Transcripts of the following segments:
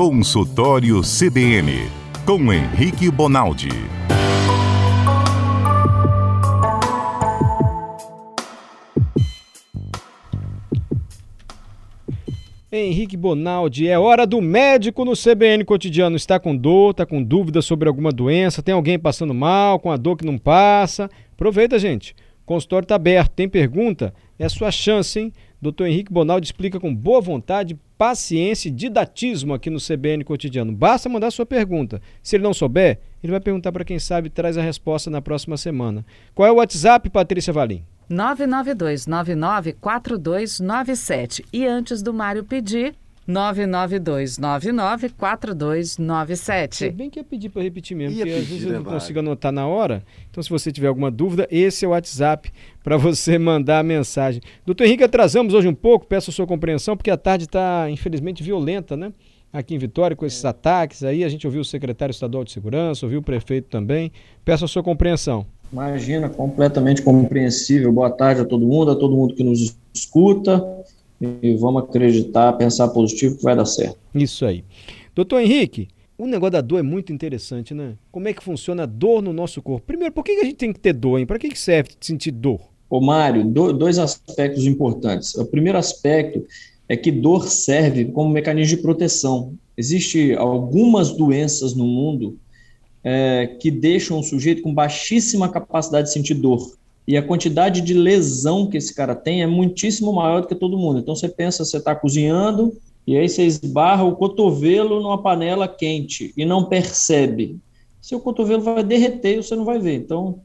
Consultório CBN, com Henrique Bonaldi. Henrique Bonaldi, é hora do médico no CBN Cotidiano. Está com dor, está com dúvida sobre alguma doença, tem alguém passando mal, com a dor que não passa? Aproveita, gente. O consultório está aberto. Tem pergunta? É a sua chance, hein? Doutor Henrique Bonaldi explica com boa vontade, paciência e didatismo aqui no CBN Cotidiano. Basta mandar sua pergunta. Se ele não souber, ele vai perguntar para quem sabe e traz a resposta na próxima semana. Qual é o WhatsApp, Patrícia Valim? 992994297. E antes do Mário pedir, 992994297. Eu bem que ia pedir para repetir mesmo, ia porque pedir, às vezes eu não né, consigo anotar na hora. Então, se você tiver alguma dúvida, esse é o WhatsApp para você mandar a mensagem. Doutor Henrique, atrasamos hoje um pouco, peço a sua compreensão, porque a tarde está, infelizmente, violenta, né? Aqui em Vitória, com esses é. ataques aí, a gente ouviu o secretário estadual de segurança, ouviu o prefeito também. Peço a sua compreensão. Imagina, completamente compreensível. Boa tarde a todo mundo, a todo mundo que nos escuta. E vamos acreditar, pensar positivo que vai dar certo. Isso aí. Doutor Henrique, o negócio da dor é muito interessante, né? Como é que funciona a dor no nosso corpo? Primeiro, por que a gente tem que ter dor, hein? Para que serve sentir dor? Ô, Mário, dois aspectos importantes. O primeiro aspecto é que dor serve como mecanismo de proteção. Existem algumas doenças no mundo é, que deixam o sujeito com baixíssima capacidade de sentir dor. E a quantidade de lesão que esse cara tem é muitíssimo maior do que todo mundo. Então você pensa, você está cozinhando e aí você esbarra o cotovelo numa panela quente e não percebe. Seu cotovelo vai derreter e você não vai ver. Então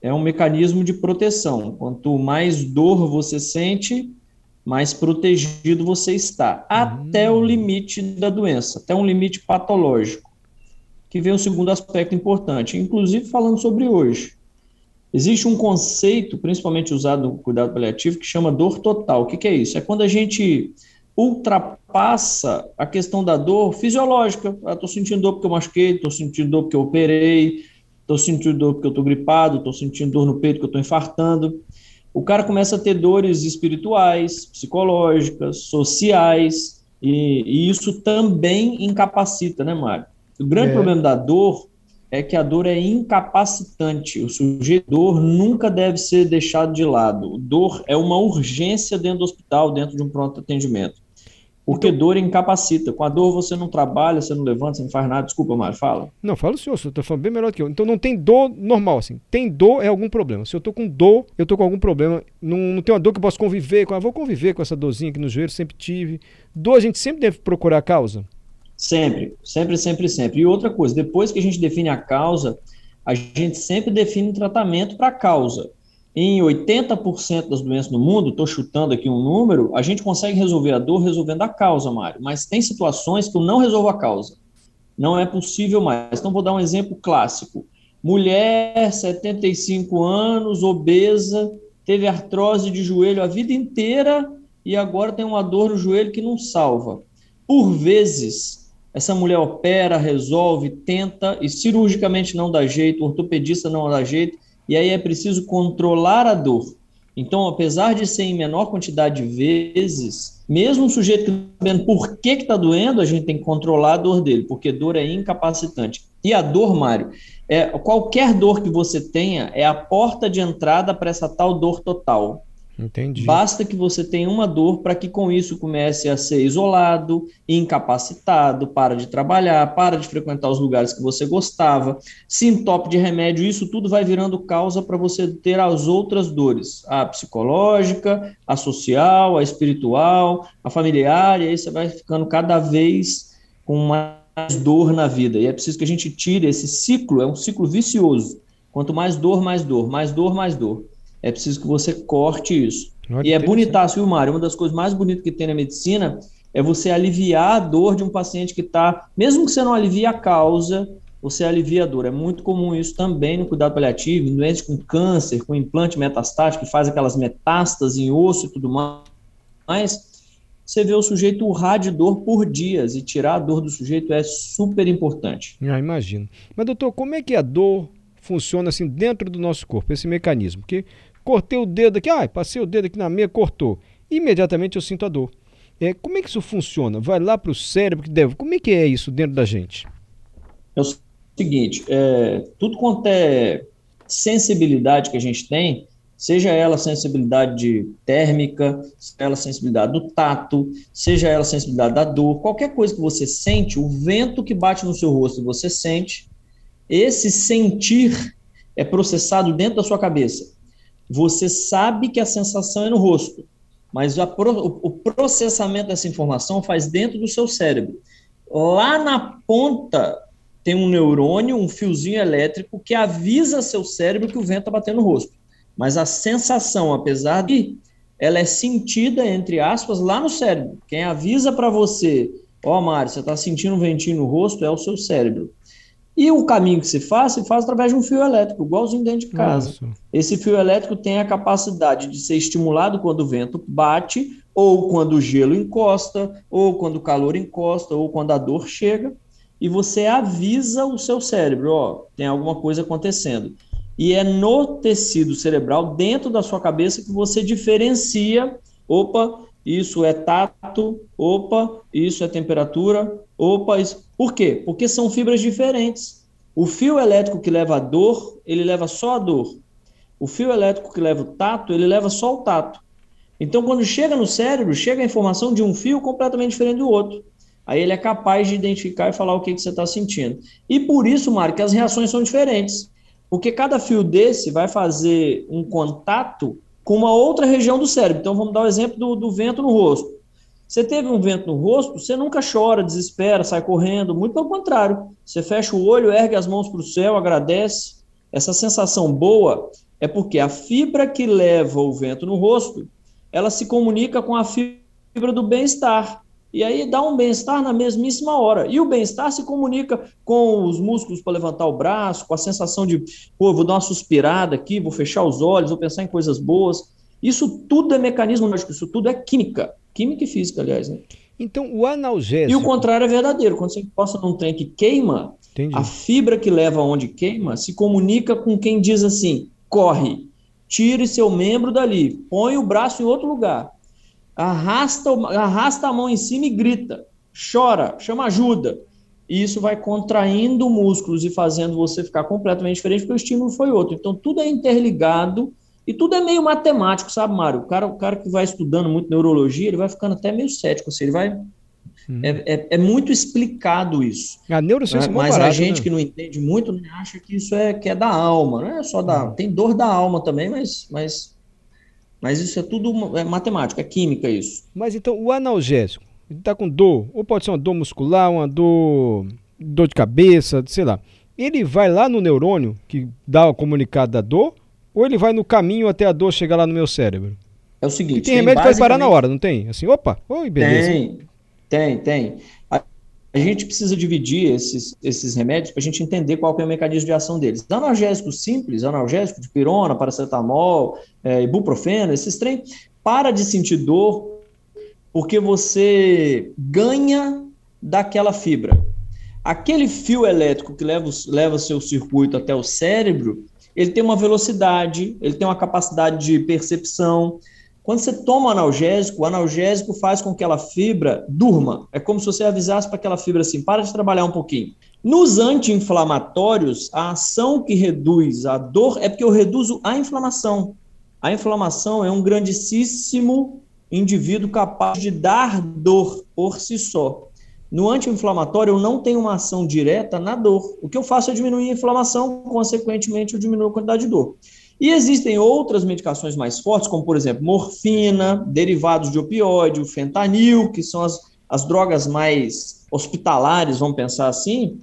é um mecanismo de proteção. Quanto mais dor você sente, mais protegido você está, até o hum. limite da doença, até um limite patológico que vem o segundo aspecto importante, inclusive falando sobre hoje. Existe um conceito, principalmente usado no cuidado paliativo, que chama dor total. O que, que é isso? É quando a gente ultrapassa a questão da dor fisiológica. Estou ah, sentindo dor porque eu machuquei, estou sentindo dor porque eu operei, estou sentindo dor porque eu estou gripado, estou sentindo dor no peito porque eu estou infartando. O cara começa a ter dores espirituais, psicológicas, sociais, e, e isso também incapacita, né, Mário? O grande é. problema da dor é que a dor é incapacitante. O sujeito dor nunca deve ser deixado de lado. Dor é uma urgência dentro do hospital, dentro de um pronto atendimento. Porque então, dor incapacita. Com a dor você não trabalha, você não levanta, você não faz nada. Desculpa, Mário, fala. Não, fala o senhor, você está falando bem melhor que eu. Então não tem dor normal, assim. Tem dor é algum problema. Se eu estou com dor, eu estou com algum problema. Não, não tem uma dor que eu posso conviver com. Ah, vou conviver com essa dorzinha aqui no joelho, sempre tive. Dor a gente sempre deve procurar a causa. Sempre, sempre, sempre, sempre. E outra coisa, depois que a gente define a causa, a gente sempre define um tratamento para a causa. Em 80% das doenças no mundo, estou chutando aqui um número, a gente consegue resolver a dor resolvendo a causa, Mário. Mas tem situações que eu não resolvo a causa. Não é possível mais. Então, vou dar um exemplo clássico. Mulher, 75 anos, obesa, teve artrose de joelho a vida inteira e agora tem uma dor no joelho que não salva. Por vezes, essa mulher opera, resolve, tenta e cirurgicamente não dá jeito, o ortopedista não dá jeito, e aí é preciso controlar a dor. Então, apesar de ser em menor quantidade de vezes, mesmo o sujeito sabendo por que está doendo, a gente tem que controlar a dor dele, porque dor é incapacitante. E a dor, Mário, é, qualquer dor que você tenha é a porta de entrada para essa tal dor total. Entendi. Basta que você tenha uma dor para que com isso comece a ser isolado, incapacitado, para de trabalhar, para de frequentar os lugares que você gostava, se entope de remédio, isso tudo vai virando causa para você ter as outras dores, a psicológica, a social, a espiritual, a familiar, e aí você vai ficando cada vez com mais dor na vida. E é preciso que a gente tire esse ciclo, é um ciclo vicioso. Quanto mais dor, mais dor, mais dor, mais dor é preciso que você corte isso. e é bonitaço, viu, Mário? Uma das coisas mais bonitas que tem na medicina é você aliviar a dor de um paciente que está, mesmo que você não alivie a causa, você alivia a dor. É muito comum isso também no cuidado paliativo, em doentes com câncer, com implante metastático, que faz aquelas metástases em osso e tudo mais. Você vê o sujeito urrar de dor por dias e tirar a dor do sujeito é super importante. Ah, imagino. Mas, doutor, como é que a dor funciona assim dentro do nosso corpo, esse mecanismo? Porque Cortei o dedo aqui, ai, passei o dedo aqui na meia, cortou. Imediatamente eu sinto a dor. É, como é que isso funciona? Vai lá para o cérebro que deve. Como é que é isso dentro da gente? É o seguinte, é, tudo quanto é sensibilidade que a gente tem, seja ela sensibilidade térmica, seja ela sensibilidade do tato, seja ela sensibilidade da dor, qualquer coisa que você sente, o vento que bate no seu rosto e você sente, esse sentir é processado dentro da sua cabeça. Você sabe que a sensação é no rosto, mas pro, o processamento dessa informação faz dentro do seu cérebro. Lá na ponta tem um neurônio, um fiozinho elétrico que avisa seu cérebro que o vento está batendo no rosto. Mas a sensação, apesar de ela é sentida, entre aspas, lá no cérebro. Quem avisa para você, ó, oh, Mário, você está sentindo um ventinho no rosto, é o seu cérebro. E o caminho que se faz, se faz através de um fio elétrico, igualzinho dentro de casa. Nossa. Esse fio elétrico tem a capacidade de ser estimulado quando o vento bate, ou quando o gelo encosta, ou quando o calor encosta, ou quando a dor chega, e você avisa o seu cérebro, ó, tem alguma coisa acontecendo. E é no tecido cerebral, dentro da sua cabeça, que você diferencia, opa, isso é tato, opa, isso é temperatura, opa, isso... Por quê? Porque são fibras diferentes. O fio elétrico que leva a dor, ele leva só a dor. O fio elétrico que leva o tato, ele leva só o tato. Então, quando chega no cérebro, chega a informação de um fio completamente diferente do outro. Aí ele é capaz de identificar e falar o que, que você está sentindo. E por isso, Mário, que as reações são diferentes. Porque cada fio desse vai fazer um contato com uma outra região do cérebro. Então, vamos dar o exemplo do, do vento no rosto. Você teve um vento no rosto, você nunca chora, desespera, sai correndo, muito pelo contrário. Você fecha o olho, ergue as mãos para o céu, agradece. Essa sensação boa é porque a fibra que leva o vento no rosto, ela se comunica com a fibra do bem-estar. E aí dá um bem-estar na mesmíssima hora. E o bem-estar se comunica com os músculos para levantar o braço, com a sensação de, pô, vou dar uma suspirada aqui, vou fechar os olhos, vou pensar em coisas boas. Isso tudo é mecanismo lógico, isso tudo é química. Química e física, aliás, né? Então, o analgésico. E o contrário é verdadeiro. Quando você encosta num trem que queima, Entendi. a fibra que leva onde queima se comunica com quem diz assim: corre, tire seu membro dali, põe o braço em outro lugar arrasta, arrasta a mão em cima e grita, chora, chama ajuda. E isso vai contraindo músculos e fazendo você ficar completamente diferente, porque o estímulo foi outro. Então, tudo é interligado e tudo é meio matemático, sabe, Mário? O cara, o cara que vai estudando muito neurologia, ele vai ficando até meio cético, assim, ele vai. Hum. É, é, é, muito explicado isso. A neurociência né? Mas a gente né? que não entende muito né, acha que isso é, que é da alma, não é só da. Hum. Tem dor da alma também, mas, mas mas isso é tudo é matemática, é química isso. Mas então o analgésico, ele está com dor, ou pode ser uma dor muscular, uma dor, dor de cabeça, sei lá. Ele vai lá no neurônio que dá o comunicado da dor, ou ele vai no caminho até a dor chegar lá no meu cérebro? É o seguinte. E tem, tem remédio que vai parar na hora, não tem? Assim, opa, oi, beleza. Tem, tem, tem a gente precisa dividir esses, esses remédios para a gente entender qual é o mecanismo de ação deles. Analgésicos simples, analgésico de pirona, paracetamol, é, ibuprofeno, esses trem, para de sentir dor porque você ganha daquela fibra. Aquele fio elétrico que leva, leva seu circuito até o cérebro, ele tem uma velocidade, ele tem uma capacidade de percepção, quando você toma analgésico, o analgésico faz com que aquela fibra durma. É como se você avisasse para aquela fibra assim: para de trabalhar um pouquinho. Nos anti-inflamatórios, a ação que reduz a dor é porque eu reduzo a inflamação. A inflamação é um grandíssimo indivíduo capaz de dar dor por si só. No anti-inflamatório, eu não tenho uma ação direta na dor. O que eu faço é diminuir a inflamação, consequentemente, eu diminuo a quantidade de dor. E existem outras medicações mais fortes, como, por exemplo, morfina, derivados de opioide, fentanil, que são as, as drogas mais hospitalares, vamos pensar assim.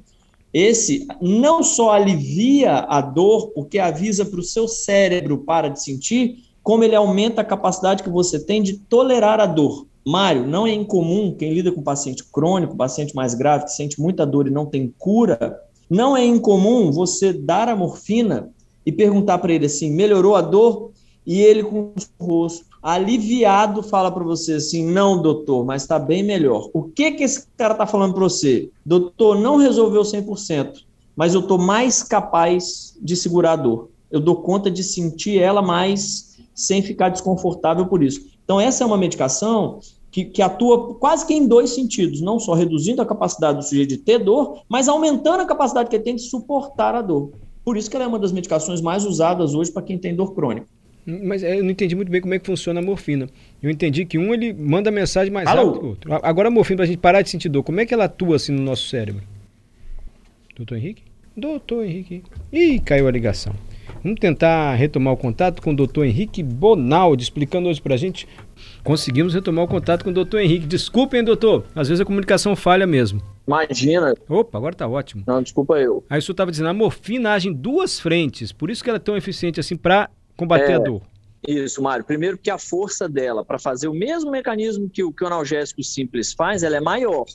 Esse não só alivia a dor, porque avisa para o seu cérebro para de sentir, como ele aumenta a capacidade que você tem de tolerar a dor. Mário, não é incomum quem lida com paciente crônico, paciente mais grave, que sente muita dor e não tem cura, não é incomum você dar a morfina e perguntar para ele assim: melhorou a dor? E ele, com o rosto aliviado, fala para você assim: não, doutor, mas está bem melhor. O que, que esse cara está falando para você? Doutor, não resolveu 100%, mas eu estou mais capaz de segurar a dor. Eu dou conta de sentir ela mais sem ficar desconfortável por isso. Então, essa é uma medicação que, que, atua quase que em dois sentidos, não só reduzindo a capacidade do sujeito de ter dor, mas aumentando a capacidade que ele tem de suportar a dor. Por isso que ela é uma das medicações mais usadas hoje para quem tem dor crônica. Mas é, eu não entendi muito bem como é que funciona a morfina. Eu entendi que um ele manda mensagem mais Alô? rápido que o outro. Agora a morfina, para a gente parar de sentir dor, como é que ela atua assim no nosso cérebro? Doutor Henrique? Doutor Henrique. Ih, caiu a ligação. Vamos tentar retomar o contato com o doutor Henrique Bonaldi, explicando hoje para a gente. Conseguimos retomar o contato com o doutor Henrique. Desculpem, doutor, às vezes a comunicação falha mesmo. Imagina. Opa, agora tá ótimo. Não, desculpa eu. Aí o senhor estava dizendo, a morfina age em duas frentes, por isso que ela é tão eficiente assim para combater é, a dor. Isso, Mário. Primeiro que a força dela para fazer o mesmo mecanismo que o, que o analgésico simples faz, ela é maior.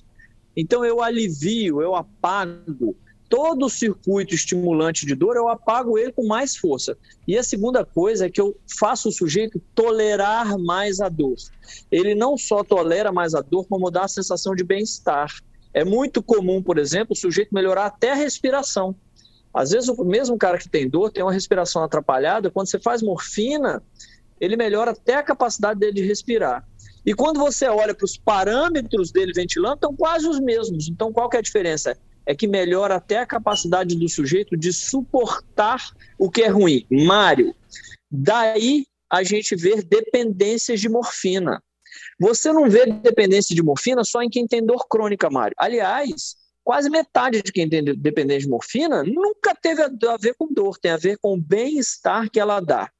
Então eu alivio, eu apago todo o circuito estimulante de dor, eu apago ele com mais força. E a segunda coisa é que eu faço o sujeito tolerar mais a dor. Ele não só tolera mais a dor, como dá a sensação de bem-estar. É muito comum, por exemplo, o sujeito melhorar até a respiração. Às vezes, o mesmo cara que tem dor tem uma respiração atrapalhada, quando você faz morfina, ele melhora até a capacidade dele de respirar. E quando você olha para os parâmetros dele ventilando, estão quase os mesmos. Então, qual que é a diferença? é que melhora até a capacidade do sujeito de suportar o que é ruim. Mário, daí a gente vê dependências de morfina. Você não vê dependência de morfina só em quem tem dor crônica, Mário. Aliás, quase metade de quem tem dependência de morfina nunca teve a ver com dor, tem a ver com o bem-estar que ela dá.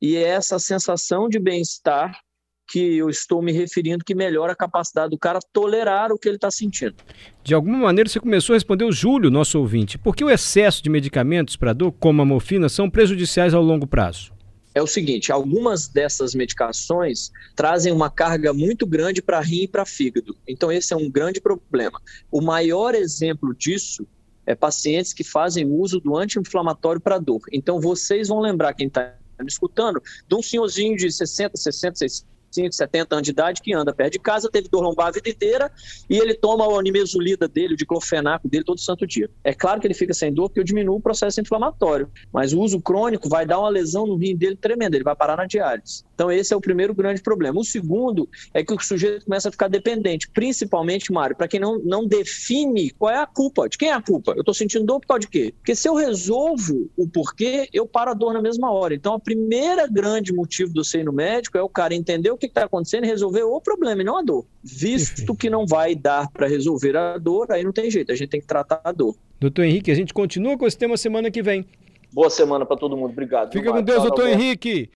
E é essa sensação de bem-estar que eu estou me referindo que melhora a capacidade do cara tolerar o que ele está sentindo. De alguma maneira você começou a responder o Júlio, nosso ouvinte. Por que o excesso de medicamentos para dor, como a morfina, são prejudiciais ao longo prazo? É o seguinte, algumas dessas medicações trazem uma carga muito grande para rim e para fígado. Então esse é um grande problema. O maior exemplo disso é pacientes que fazem uso do anti-inflamatório para dor. Então vocês vão lembrar, quem está escutando, de um senhorzinho de 60, 60, 60 65, 70 anos de idade, que anda perto de casa, teve dor lombar a vida inteira e ele toma o animesulida dele, o diclofenaco dele todo santo dia. É claro que ele fica sem dor porque eu diminuo o processo inflamatório, mas o uso crônico vai dar uma lesão no rim dele tremenda, ele vai parar na diálise. Então esse é o primeiro grande problema. O segundo é que o sujeito começa a ficar dependente, principalmente, Mário, para quem não, não define qual é a culpa. De quem é a culpa? Eu estou sentindo dor por causa de quê? Porque se eu resolvo o porquê, eu paro a dor na mesma hora. Então, o primeiro grande motivo do ser no médico é o cara entender o que está acontecendo e resolver o problema e não a dor. Visto que não vai dar para resolver a dor, aí não tem jeito, a gente tem que tratar a dor. Doutor Henrique, a gente continua com esse tema semana que vem. Boa semana para todo mundo. Obrigado. Fica com Deus, doutor Henrique.